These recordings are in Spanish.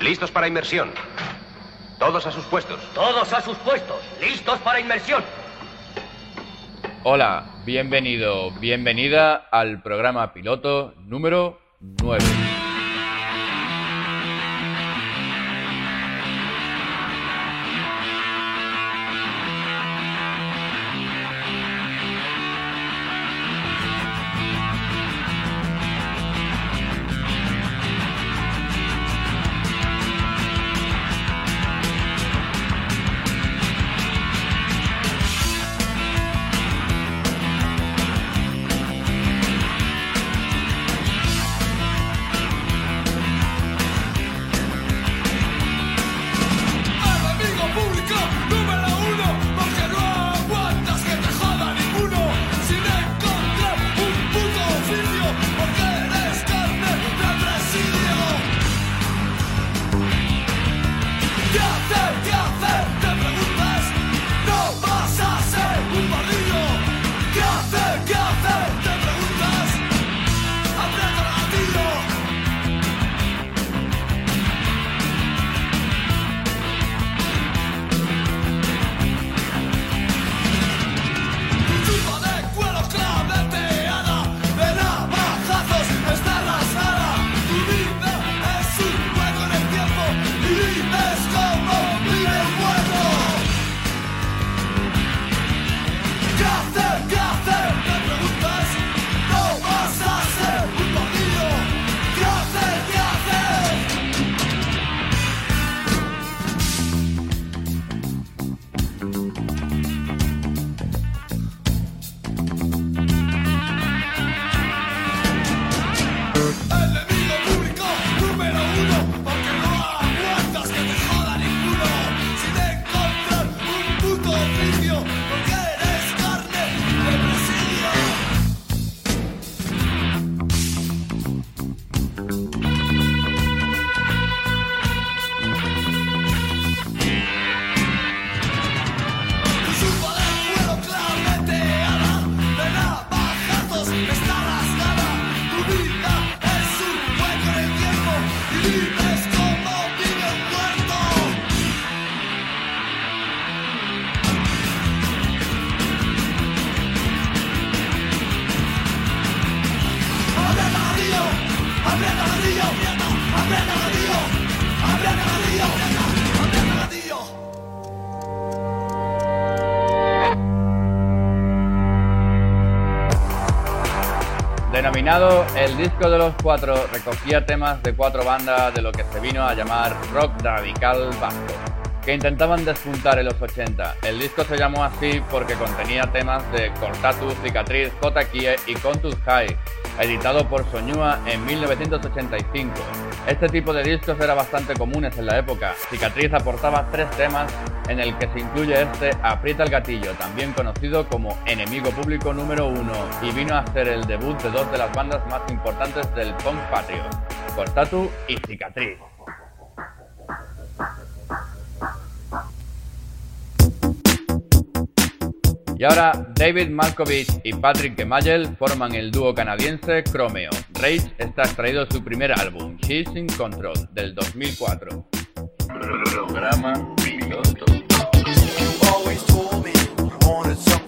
Listos para inmersión. Todos a sus puestos. Todos a sus puestos. Listos para inmersión. Hola, bienvenido, bienvenida al programa piloto número 9. El disco de los cuatro, recogía temas de cuatro bandas de lo que se vino a llamar rock radical vasco, que intentaban despuntar en los 80. El disco se llamó así porque contenía temas de Cortatu, Cicatriz, Kie y Contus High, editado por Soñua en 1985. Este tipo de discos era bastante comunes en la época. Cicatriz aportaba tres temas en el que se incluye este Aprieta el gatillo, también conocido como Enemigo Público número uno, y vino a ser el debut de dos de las bandas más importantes del punk patrio, Cortatu y Cicatriz. Y ahora David Malkovich y Patrick Gemayel forman el dúo canadiense Chromeo. Rage está extraído su primer álbum, She's in Control, del 2004. Programa You always told me I wanted something.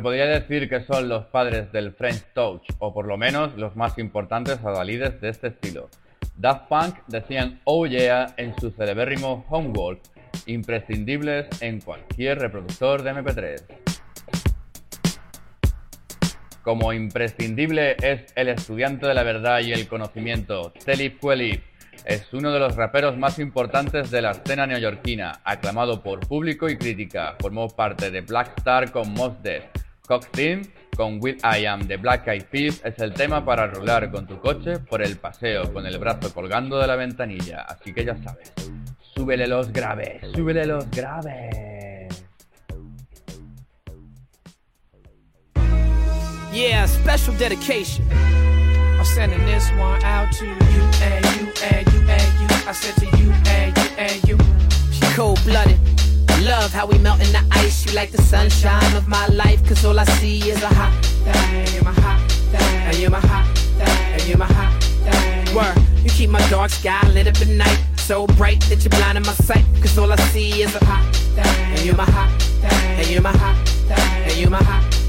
Se podría decir que son los padres del French Touch, o por lo menos los más importantes adalides de este estilo. Daft Punk decían Oh Yeah en su celebérrimo Homeworld, imprescindibles en cualquier reproductor de MP3. Como imprescindible es el estudiante de la verdad y el conocimiento, Telip Kweli, es uno de los raperos más importantes de la escena neoyorquina, aclamado por público y crítica. Formó parte de Black Star con Mos Def. Cox Team con Will I Am de Black Eyed Peas es el tema para rular con tu coche por el paseo con el brazo colgando de la ventanilla. Así que ya sabes, súbele los graves, súbele los graves. Yeah, special dedication. I'm sending this one out to you and you and you and you. I said to you and you and you. Cold blooded. Love how we melt in the ice. You like the sunshine of my life. Cause all I see is a hot thing. You're my hot thing. And you're my hot thing. And you're my hot thing. Word, you keep my dark sky lit up at night. So bright that you're blinding my sight. Cause all I see is a hot thing. And you're my hot thing. And you're my hot thing. And you're my hot thing.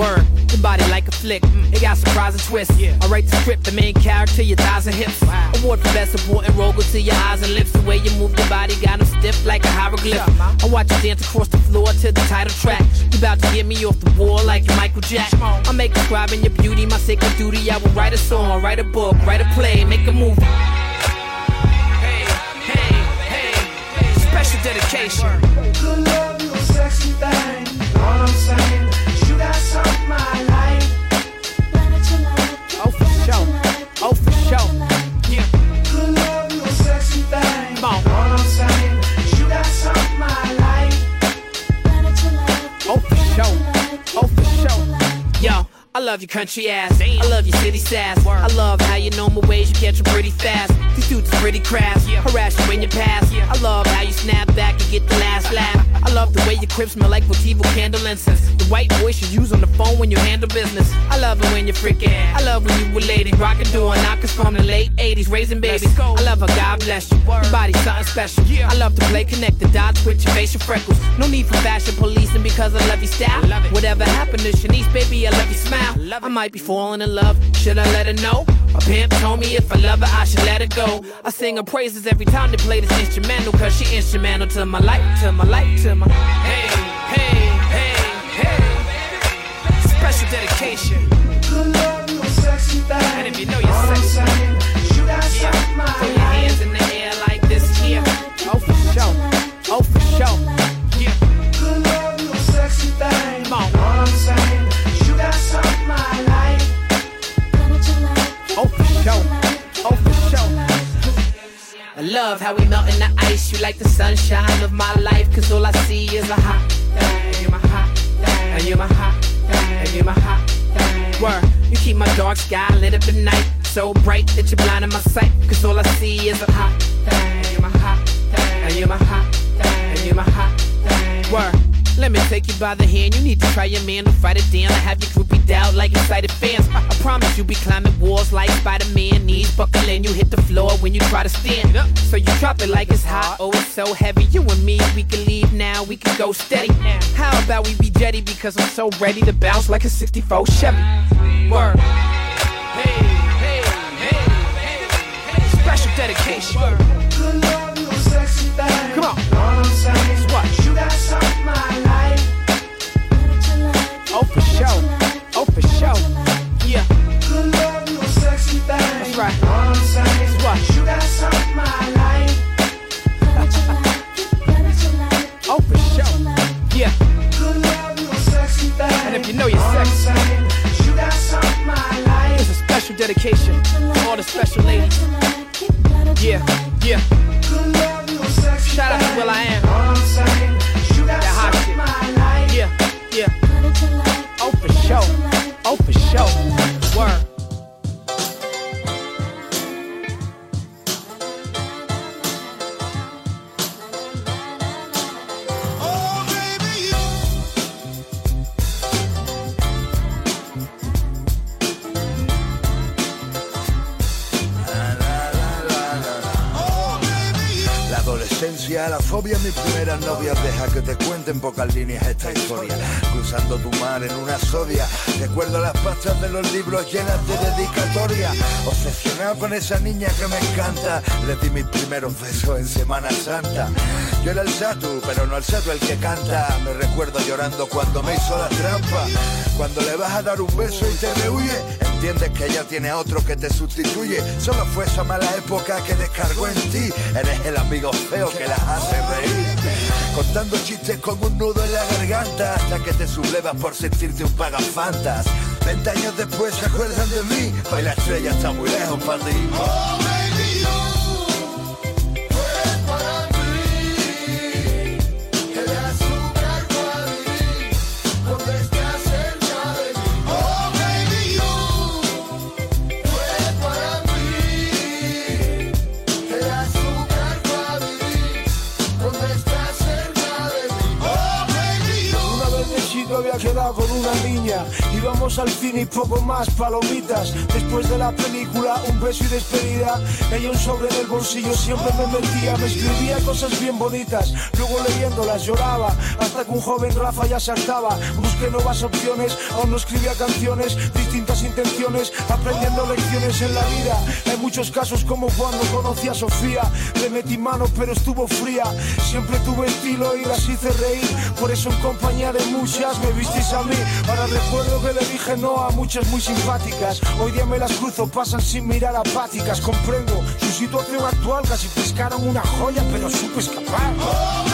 Word. Your body like a flick, mm, it got surprising twists. Yeah. I write the script, the main character, your thighs and hips. Wow. Award for best supporting role go to your eyes and lips. The way you move your body got them stiff like a hieroglyph. I watch you dance across the floor to the title track. You about to get me off the wall like Michael Jack. I make describing your beauty my sacred duty. I will write a song, write a book, write a play, make a movie. Hey, hey, hey, special dedication. Good love, you sexy thing. All I'm saying, that's on my love your country ass. I love your city sass. I love how you know my ways, you catch pretty fast. These dudes is pretty crass. Harass you when you pass. I love how you snap back and get the last laugh. I love the way your crib smell like Motivo candle incense. The white voice you use on the phone when you handle business. I love it when you're freaking. I love when you were lady. Rockin' doing knockers from the late 80s, raising babies. I love how God bless you. Your body's something special. I love to play connect the dots with your facial freckles. No need for fashion policing because I love your style. Whatever happened to Shanice, baby, I love your smile. I might be falling in love. Should I let her know? My pimp told me if I love her, I should let her go. I sing her praises every time they play this instrumental. Cause she instrumental to my life, to my life, to my. Hey, hey, hey, hey. Special dedication. Good love, you a sexy thing. And if you know you're sexy, you got yeah. Throw I your hands in the air like this here. Oh, for love how we melt in the ice. You like the sunshine of my life. Cause all I see is a hot thing. You're my hot thing. And you're my hot thing. And you're my hot thing. Word, you keep my dark sky lit up at night. So bright that you're blinding my sight. Cause all I see is a hot thing. You're my hot thing. And you're my hot thing. And you're my hot thing. Word. Let me take you by the hand. You need to try your man to fight it down. I have your groupie down. be climbing walls like Spider-Man. Knees buckling, you hit the floor when you try to stand up. So you drop it like it's hot. Oh, it's so heavy. You and me, we can leave now. We can go steady. How about we be jetty because I'm so ready to bounce like a 64 Chevy. Word. Hey, hey, hey, hey, hey. Special dedication. Good love, you a sexy thing. Come on. Dedication to all the special ladies. Yeah, yeah. Shout out to. Will I Am. Primeras novias Deja que te cuente en pocas líneas esta historia. Cruzando tu mar en una sodia Recuerdo las pastas de los libros llenas de dedicatoria. Obsesionado con esa niña que me encanta Le di mis primeros besos en Semana Santa. Yo era el Satu, pero no el Satu el que canta. Me recuerdo llorando cuando me hizo la trampa. Cuando le vas a dar un beso y te rehuye Entiendes que ella tiene otro que te sustituye. Solo fue esa mala época que descargó en ti. Eres el amigo feo que las hace reír. Contando chistes con un nudo en la garganta Hasta que te sublevas por sentirte un pagafantas. 20 años después se acuerdan de mí. Hoy la estrella está muy lejos para ti quedado con una niña Íbamos al cine y poco más, palomitas. Después de la película, un beso y despedida. Ella un sobre en el bolsillo siempre me metía Me escribía cosas bien bonitas. Luego leyéndolas lloraba Hasta que un joven Rafa ya saltaba. Busqué nuevas opciones, aún no escribía canciones Distintas intenciones, aprendiendo lecciones en la vida. Hay muchos casos como cuando conocí a Sofía. Le metí mano pero estuvo fría. Siempre tuve estilo y las hice reír. Por eso en compañía de muchas me a Ahora recuerdo que le dije no a muchas muy simpáticas. Hoy día me las cruzo, pasan sin mirar apáticas. Comprendo su situación actual, casi pescaron una joya pero supe escapar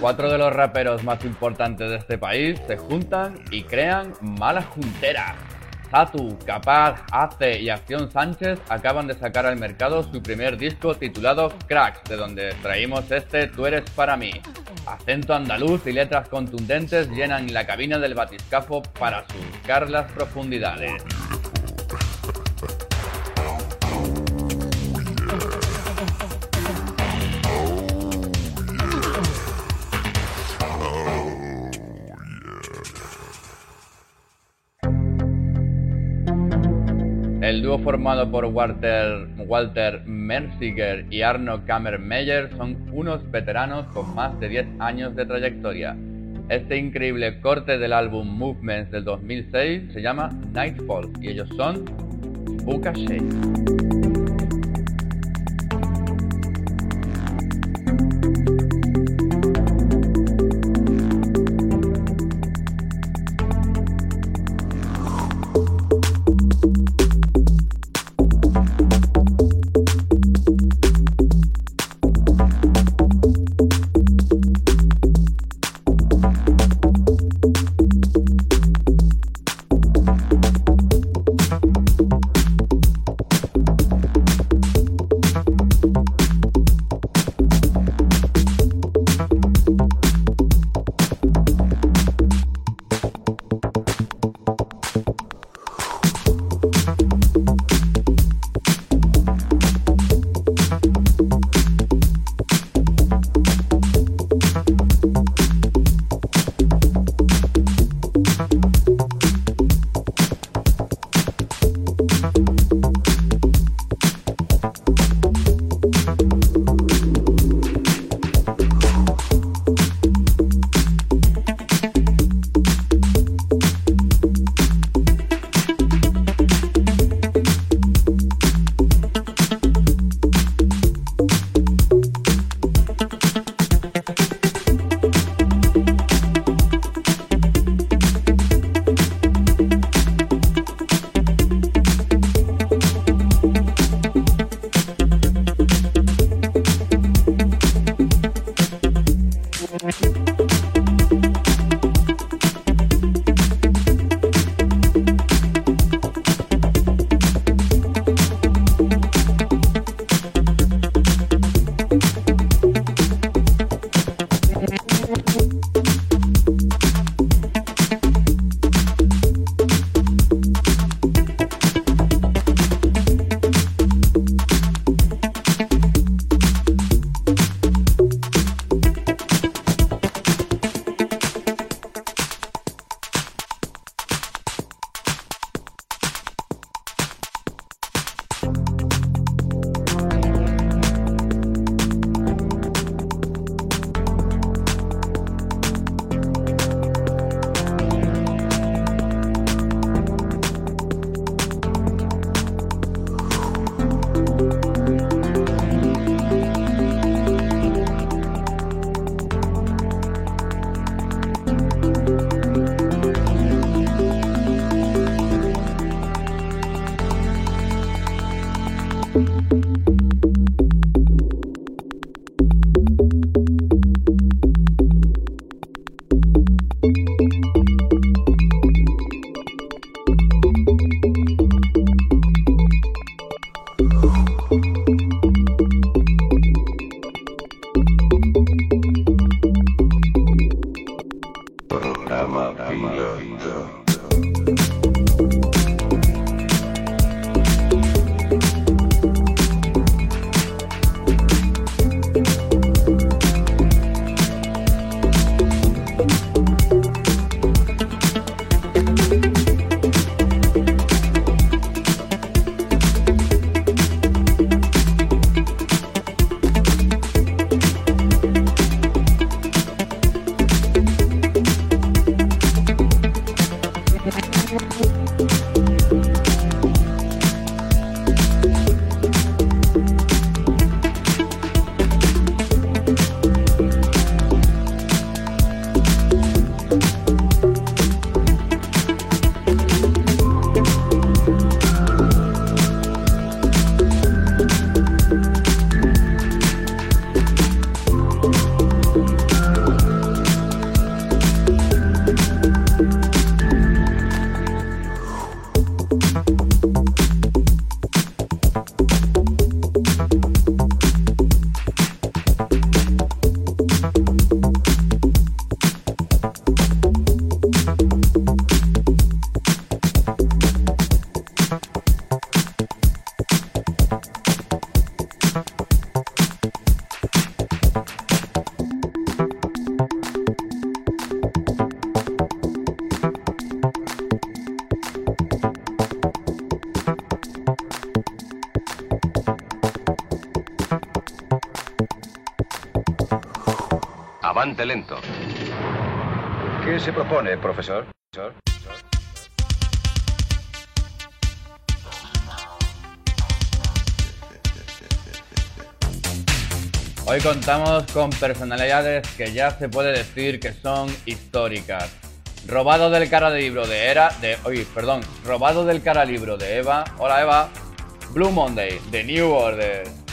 Cuatro de los raperos más importantes de este país se juntan y crean Mala Juntera. Satu, Capaz, Ace y Acción Sánchez acaban de sacar al mercado su primer disco titulado Cracks, de donde traímos este Tú eres para mí. Acento andaluz y letras contundentes llenan la cabina del batiscafo para surcar las profundidades. El dúo formado por Walter, Walter Merziger y Arno Kammermeyer son unos veteranos con más de 10 años de trayectoria. Este increíble corte del álbum Movements del 2006 se llama Nightfall y ellos son Buka Shake. Avante lento. ¿Qué se propone, profesor? Hoy contamos con personalidades que ya se puede decir que son históricas. Robado del cara libro de Era, de, oye, perdón, robado del cara libro de Eva. Hola Eva. Blue Monday, de New Order.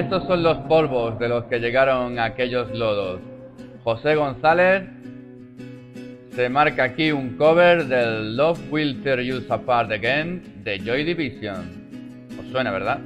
Estos son los polvos de los que llegaron aquellos lodos. José González se marca aquí un cover del Love Will Tear You Apart Again de Joy Division. ¿Os suena, verdad?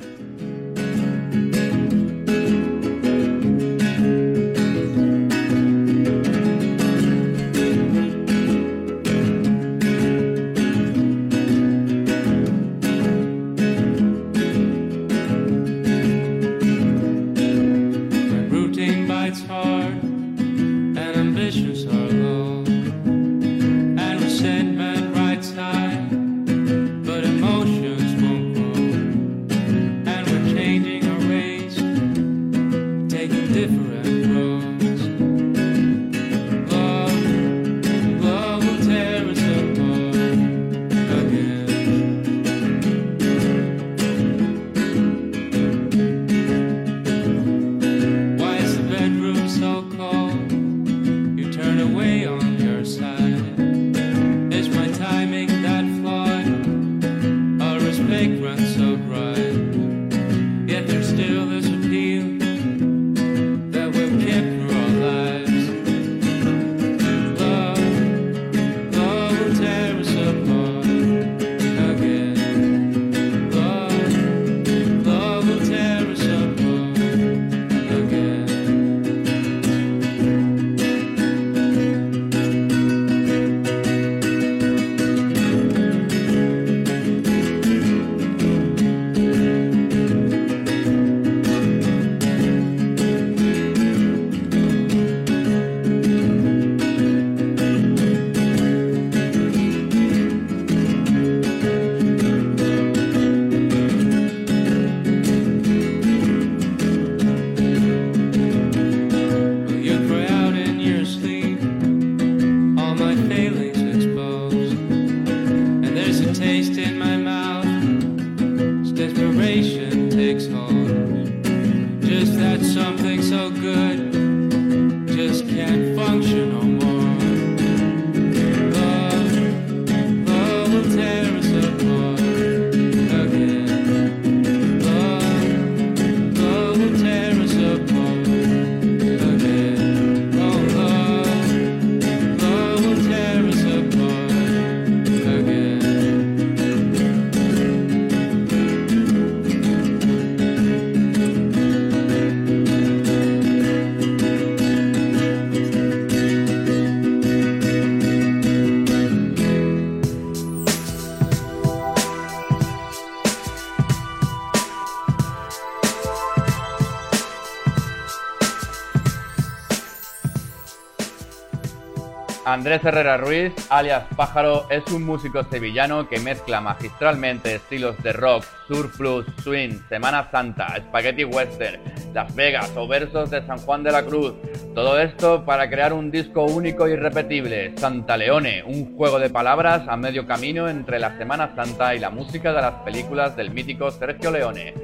Andrés Herrera Ruiz, alias Pájaro, es un músico sevillano que mezcla magistralmente estilos de rock, surplus, swing, Semana Santa, spaghetti western, Las Vegas o versos de San Juan de la Cruz. Todo esto para crear un disco único y irrepetible, Santa Leone, un juego de palabras a medio camino entre la Semana Santa y la música de las películas del mítico Sergio Leone.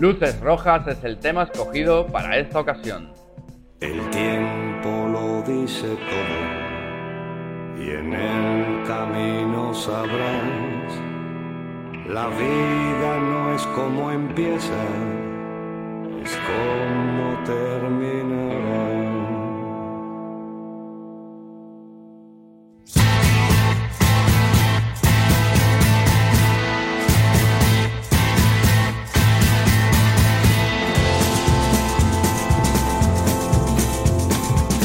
Luces Rojas es el tema escogido para esta ocasión. El tiempo lo dice todo y en el camino sabrás, la vida no es como empieza, es como terminará.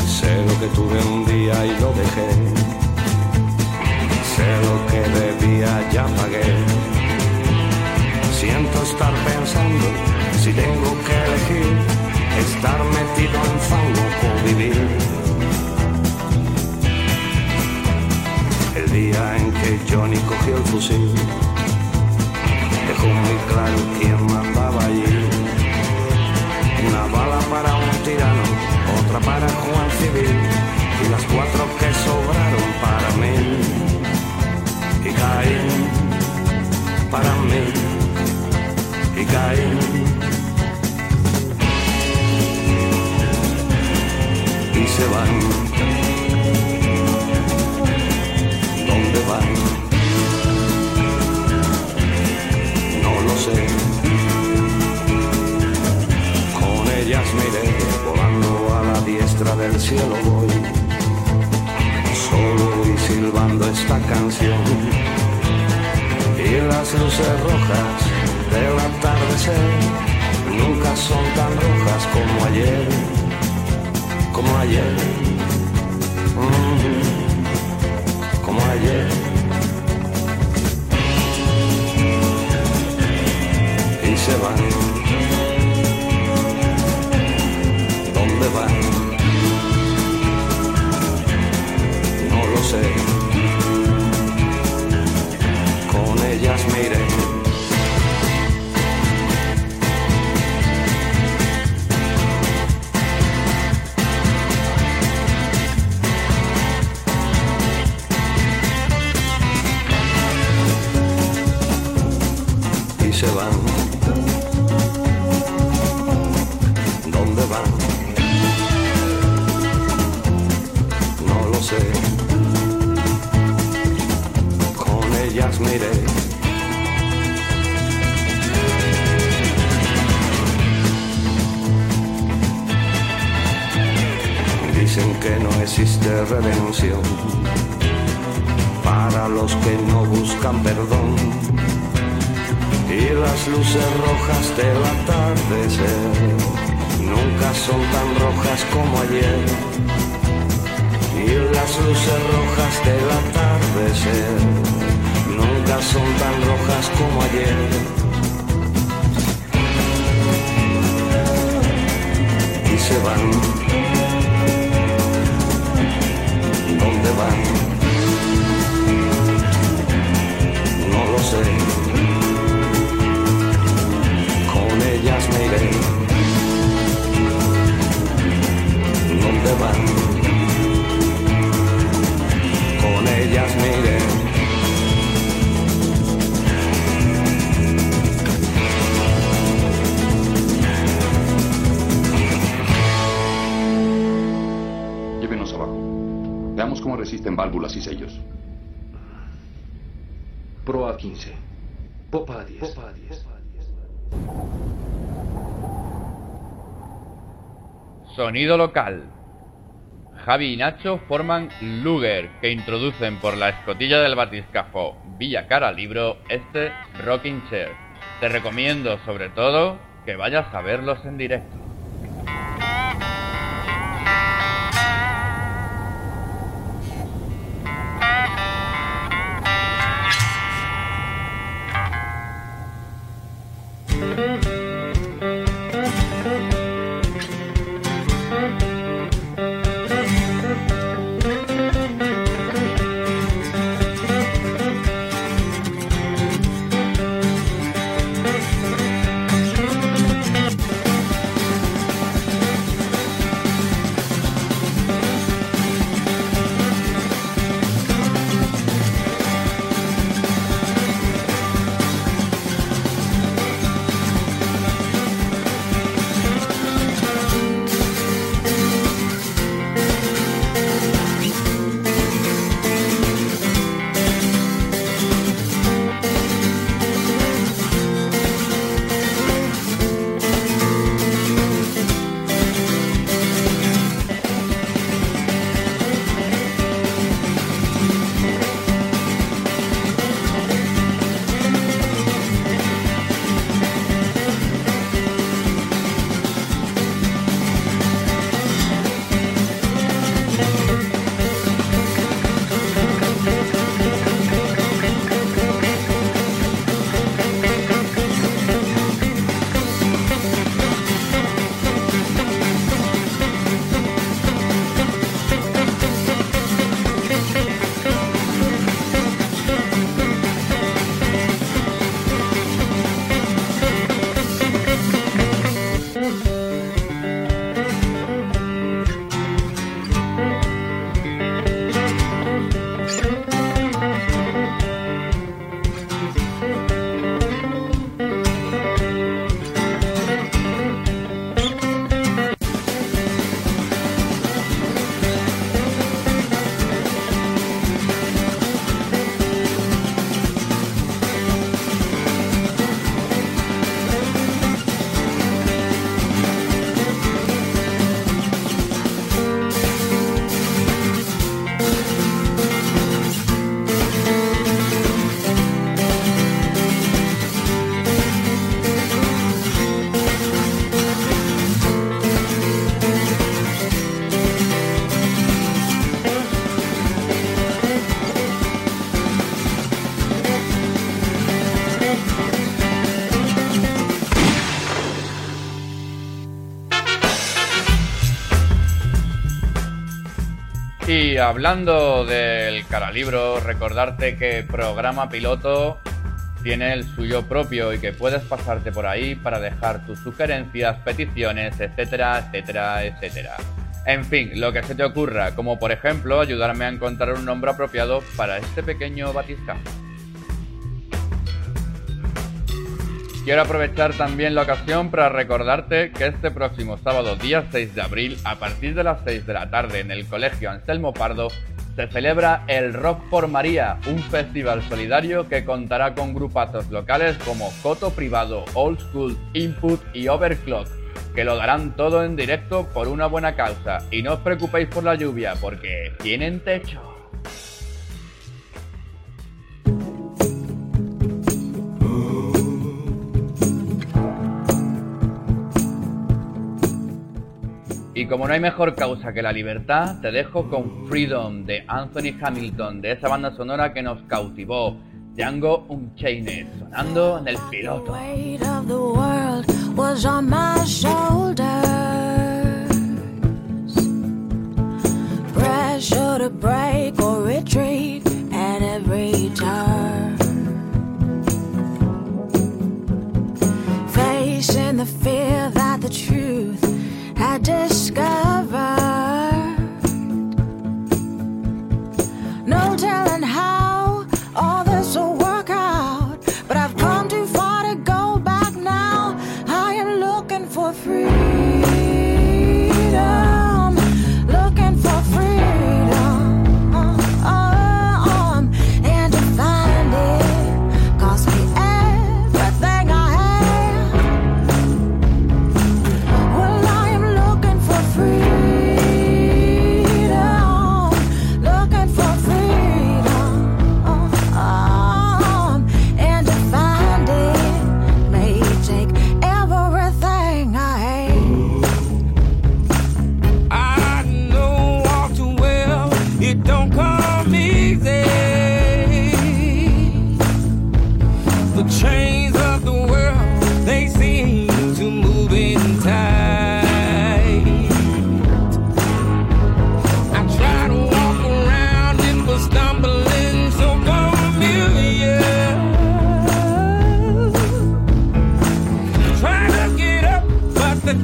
Sé lo que tuve un día y lo dejé lo que debía ya pagué. Siento estar pensando si tengo que elegir estar metido en fango o vivir. El día en que Johnny cogió el fusil, dejó muy claro quién mandaba allí. Una bala para un tirano, otra para Juan Civil y las cuatro que sobraron para mí y caen para mí y caen. Y se van. ¿Dónde van? No lo sé. Con ellas me volando a la diestra del cielo voy silbando esta canción. Y las luces rojas del atardecer nunca son tan rojas como ayer, como ayer, mm, como ayer. Y se van Pro a 15. Popa a 10. Popa a 10. Sonido local. Javi y Nacho forman Luger, que introducen por la escotilla del batiscafo Villa Cara Libro este Rocking Chair. Te recomiendo sobre todo que vayas a verlos en directo. Hablando del caralibro, recordarte que programa piloto tiene el suyo propio y que puedes pasarte por ahí para dejar tus sugerencias, peticiones, etcétera, etcétera, etcétera. En fin, lo que se te ocurra, como por ejemplo ayudarme a encontrar un nombre apropiado para este pequeño batiscafo. Quiero aprovechar también la ocasión para recordarte que este próximo sábado, día 6 de abril, a partir de las 6 de la tarde en el Colegio Anselmo Pardo, se celebra el Rock por María, un festival solidario que contará con grupazos locales como Coto Privado, Old School, Input y Overclock, que lo darán todo en directo por una buena causa. Y no os preocupéis por la lluvia, porque tienen techo. Como no hay mejor causa que la libertad, te dejo con Freedom de Anthony Hamilton, de esa banda sonora que nos cautivó, Django Unchained, sonando en el piloto.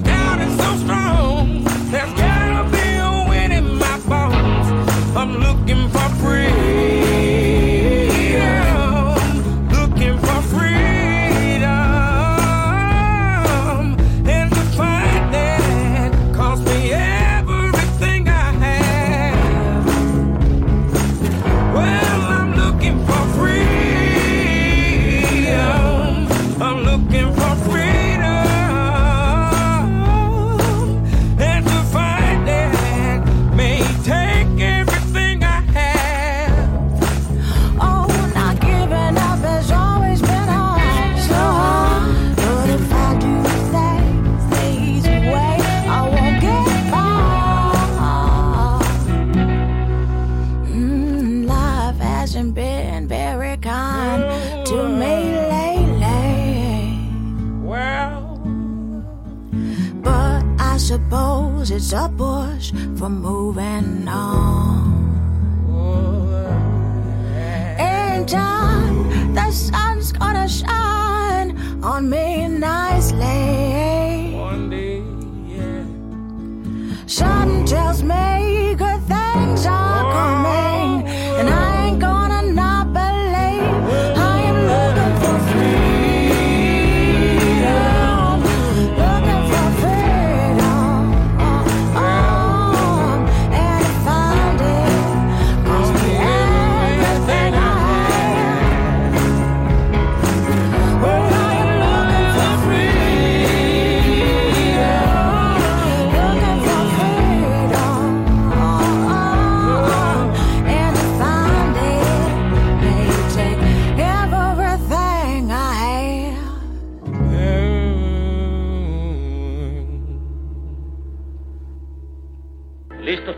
down and so strong.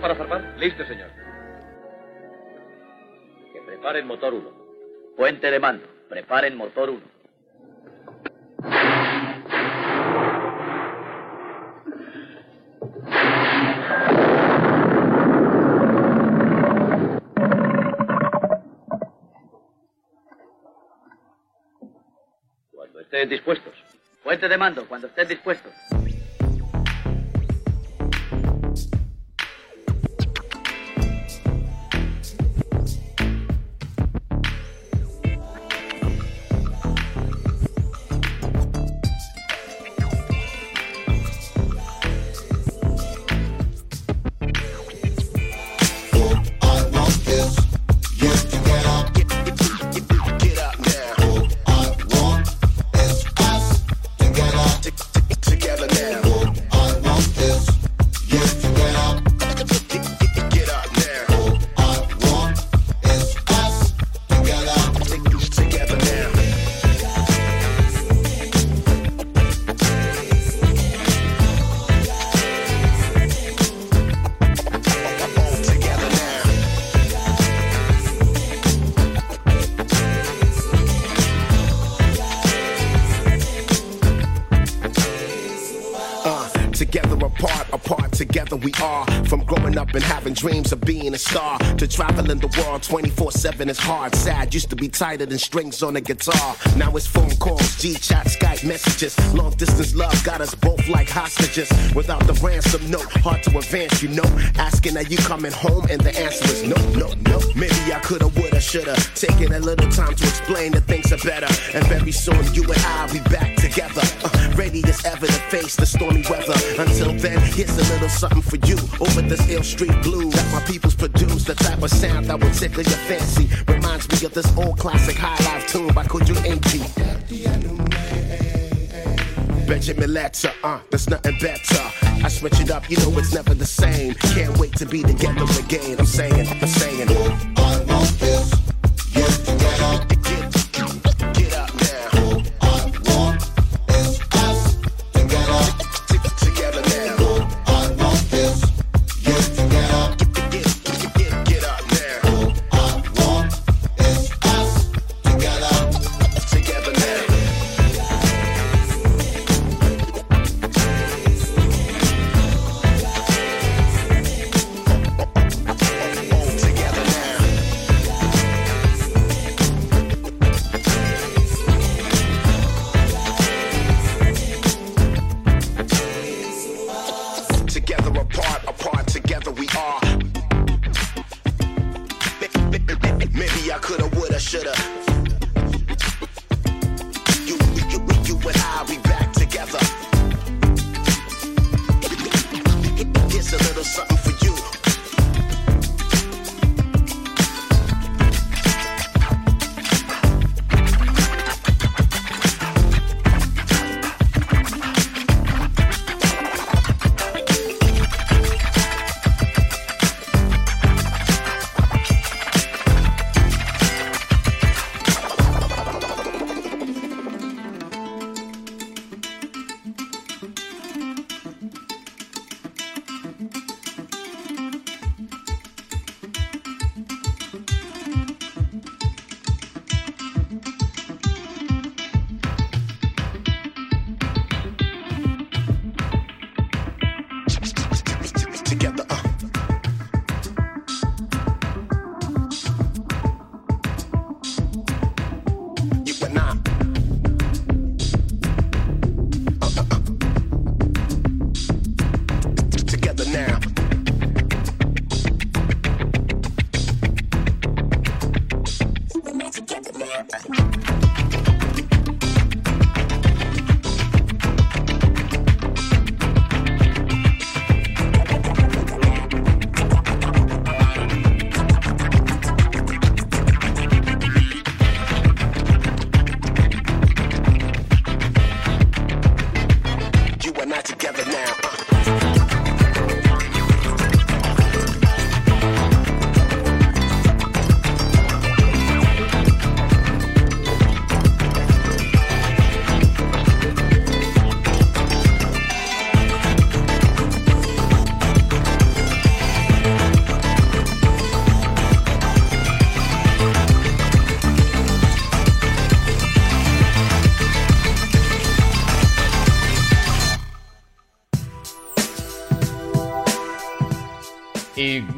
para zarpar? Listo, señor. Que preparen motor 1. Puente de mando. Preparen motor 1. Cuando estén dispuestos. Puente de mando, cuando estén dispuestos. Dreams of being a star to traveling the world 24 7 is hard. Sad used to be tighter than strings on a guitar. Now it's phone calls, G chat, Skype messages. Long distance love got us both like hostages. Without the ransom note, hard to advance, you know. Asking are you coming home, and the answer is no, no, no. Maybe I coulda, woulda, shoulda. Taken a little time to explain that things are better. And very soon you and I'll be back together. Uh, ready as ever to face the stormy weather. Until then, here's a little something for you. Over this ill street blues that my people's produce. The type of sound that will tickle your fancy. Reminds me of this old classic high life tune by Kojo Ain't Benjamin Letter, uh, there's nothing better. I switch it up, you know it's never the same. Can't wait to be together again. I'm saying, I'm saying. I want this. Get together.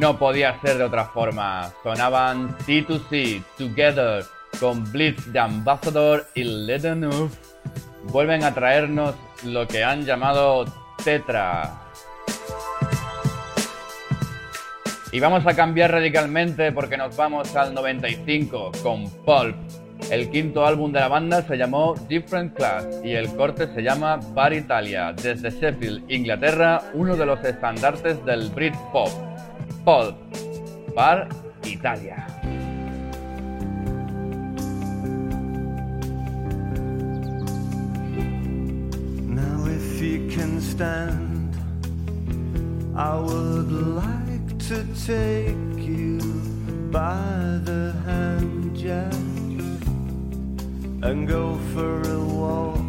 No podía ser de otra forma. Sonaban C2C, Together, con Blitz de Ambassador y Ledenuf. vuelven a traernos lo que han llamado Tetra. Y vamos a cambiar radicalmente porque nos vamos al 95 con Pulp. El quinto álbum de la banda se llamó Different Class y el corte se llama Bar Italia, desde Sheffield, Inglaterra, uno de los estandartes del Britpop. Pulp, Bar Italia. Now, if you can stand, I would like to take you by the hand, Jack, and go for a walk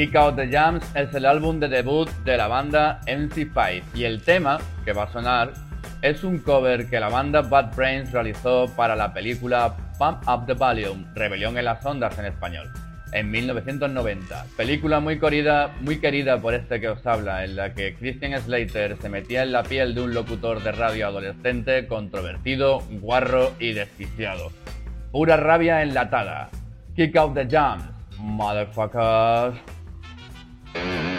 Kick Out the Jams es el álbum de debut de la banda MC5 y el tema que va a sonar es un cover que la banda Bad Brains realizó para la película Pump Up the Volume, Rebelión en las Ondas en español, en 1990. Película muy querida, muy querida por este que os habla, en la que Christian Slater se metía en la piel de un locutor de radio adolescente, controvertido, guarro y desquiciado. Pura rabia enlatada. Kick Out the Jams, motherfuckers. Kick out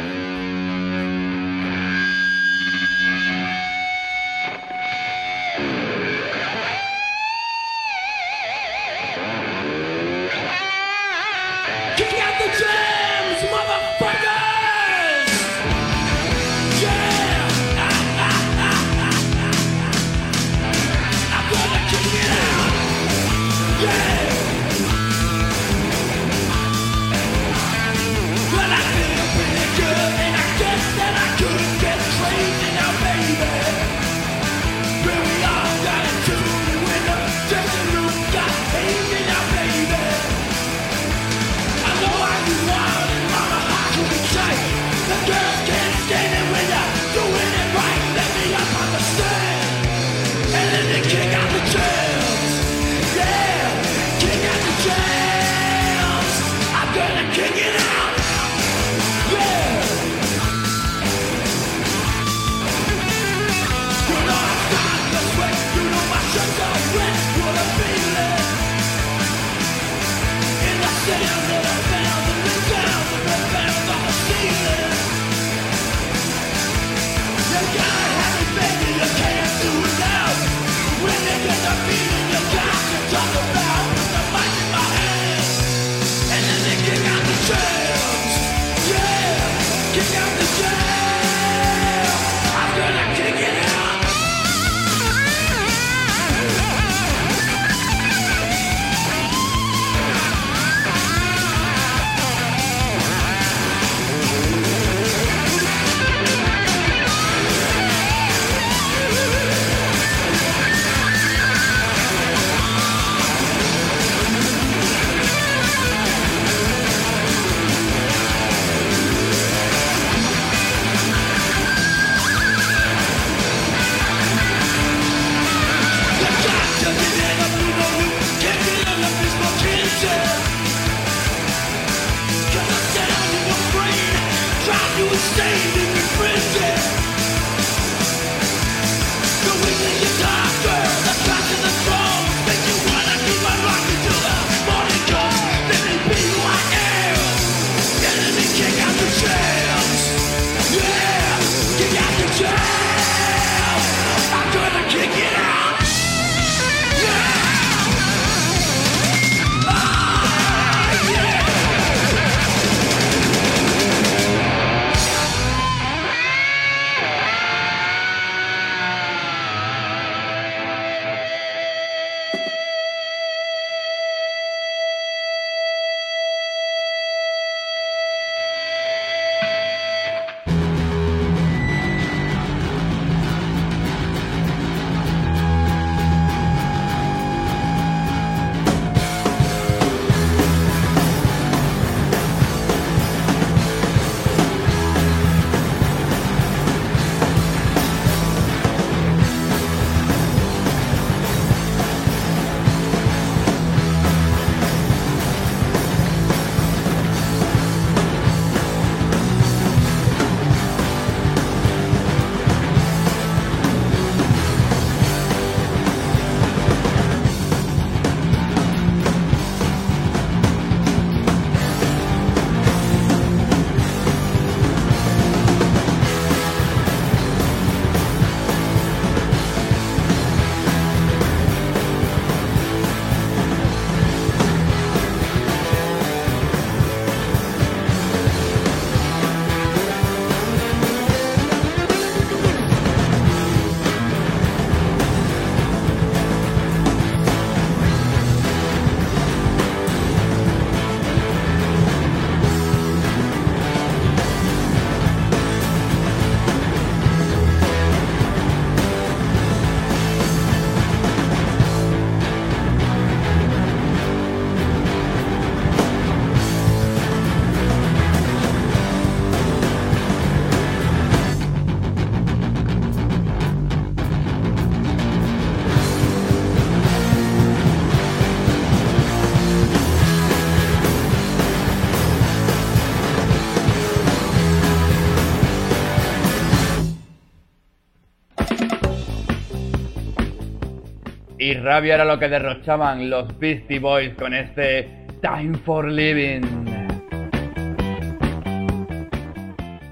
y rabia era lo que derrochaban los Beastie Boys con este Time for Living.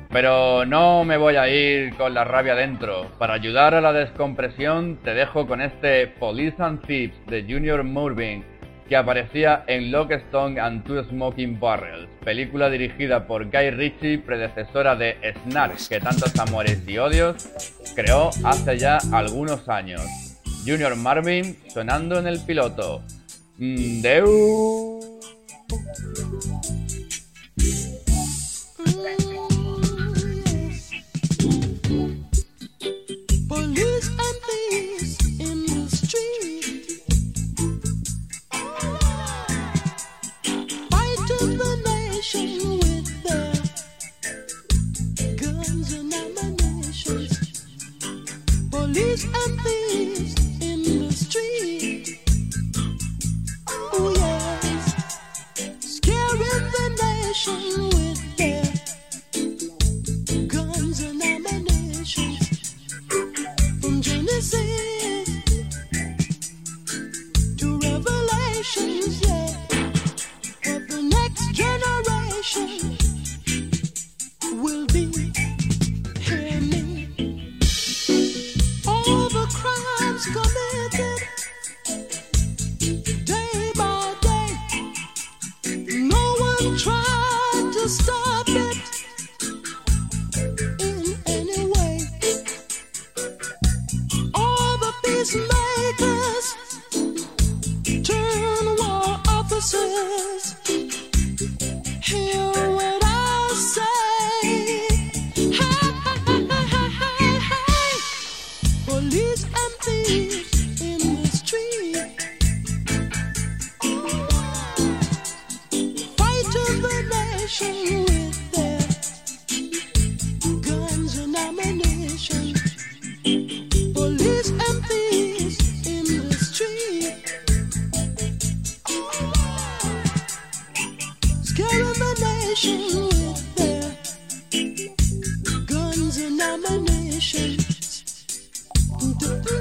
Pero no me voy a ir con la rabia dentro. Para ayudar a la descompresión te dejo con este Police and Thieves de Junior Murvin que aparecía en Lockstone and Two Smoking Barrels, película dirigida por Guy Ritchie, predecesora de Snark, que tantos amores y odios creó hace ya algunos años. Junior Marvin sonando en el piloto. Mm, Deu. Bye.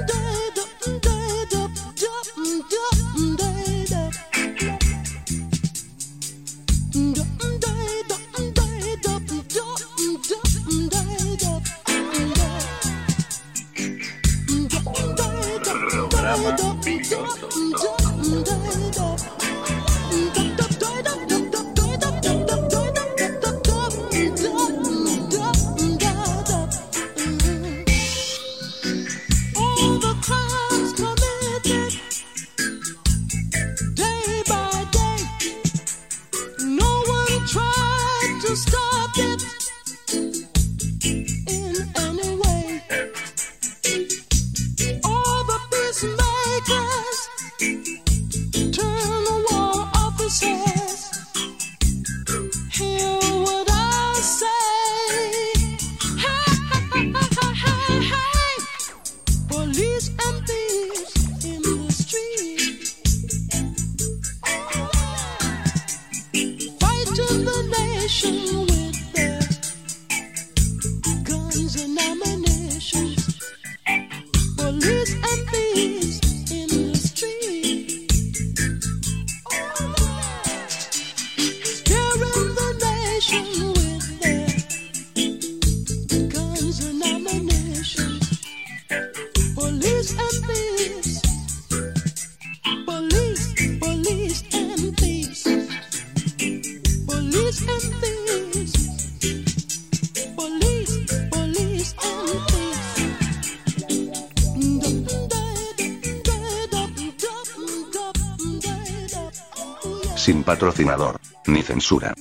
Patrocinador. Ni censura.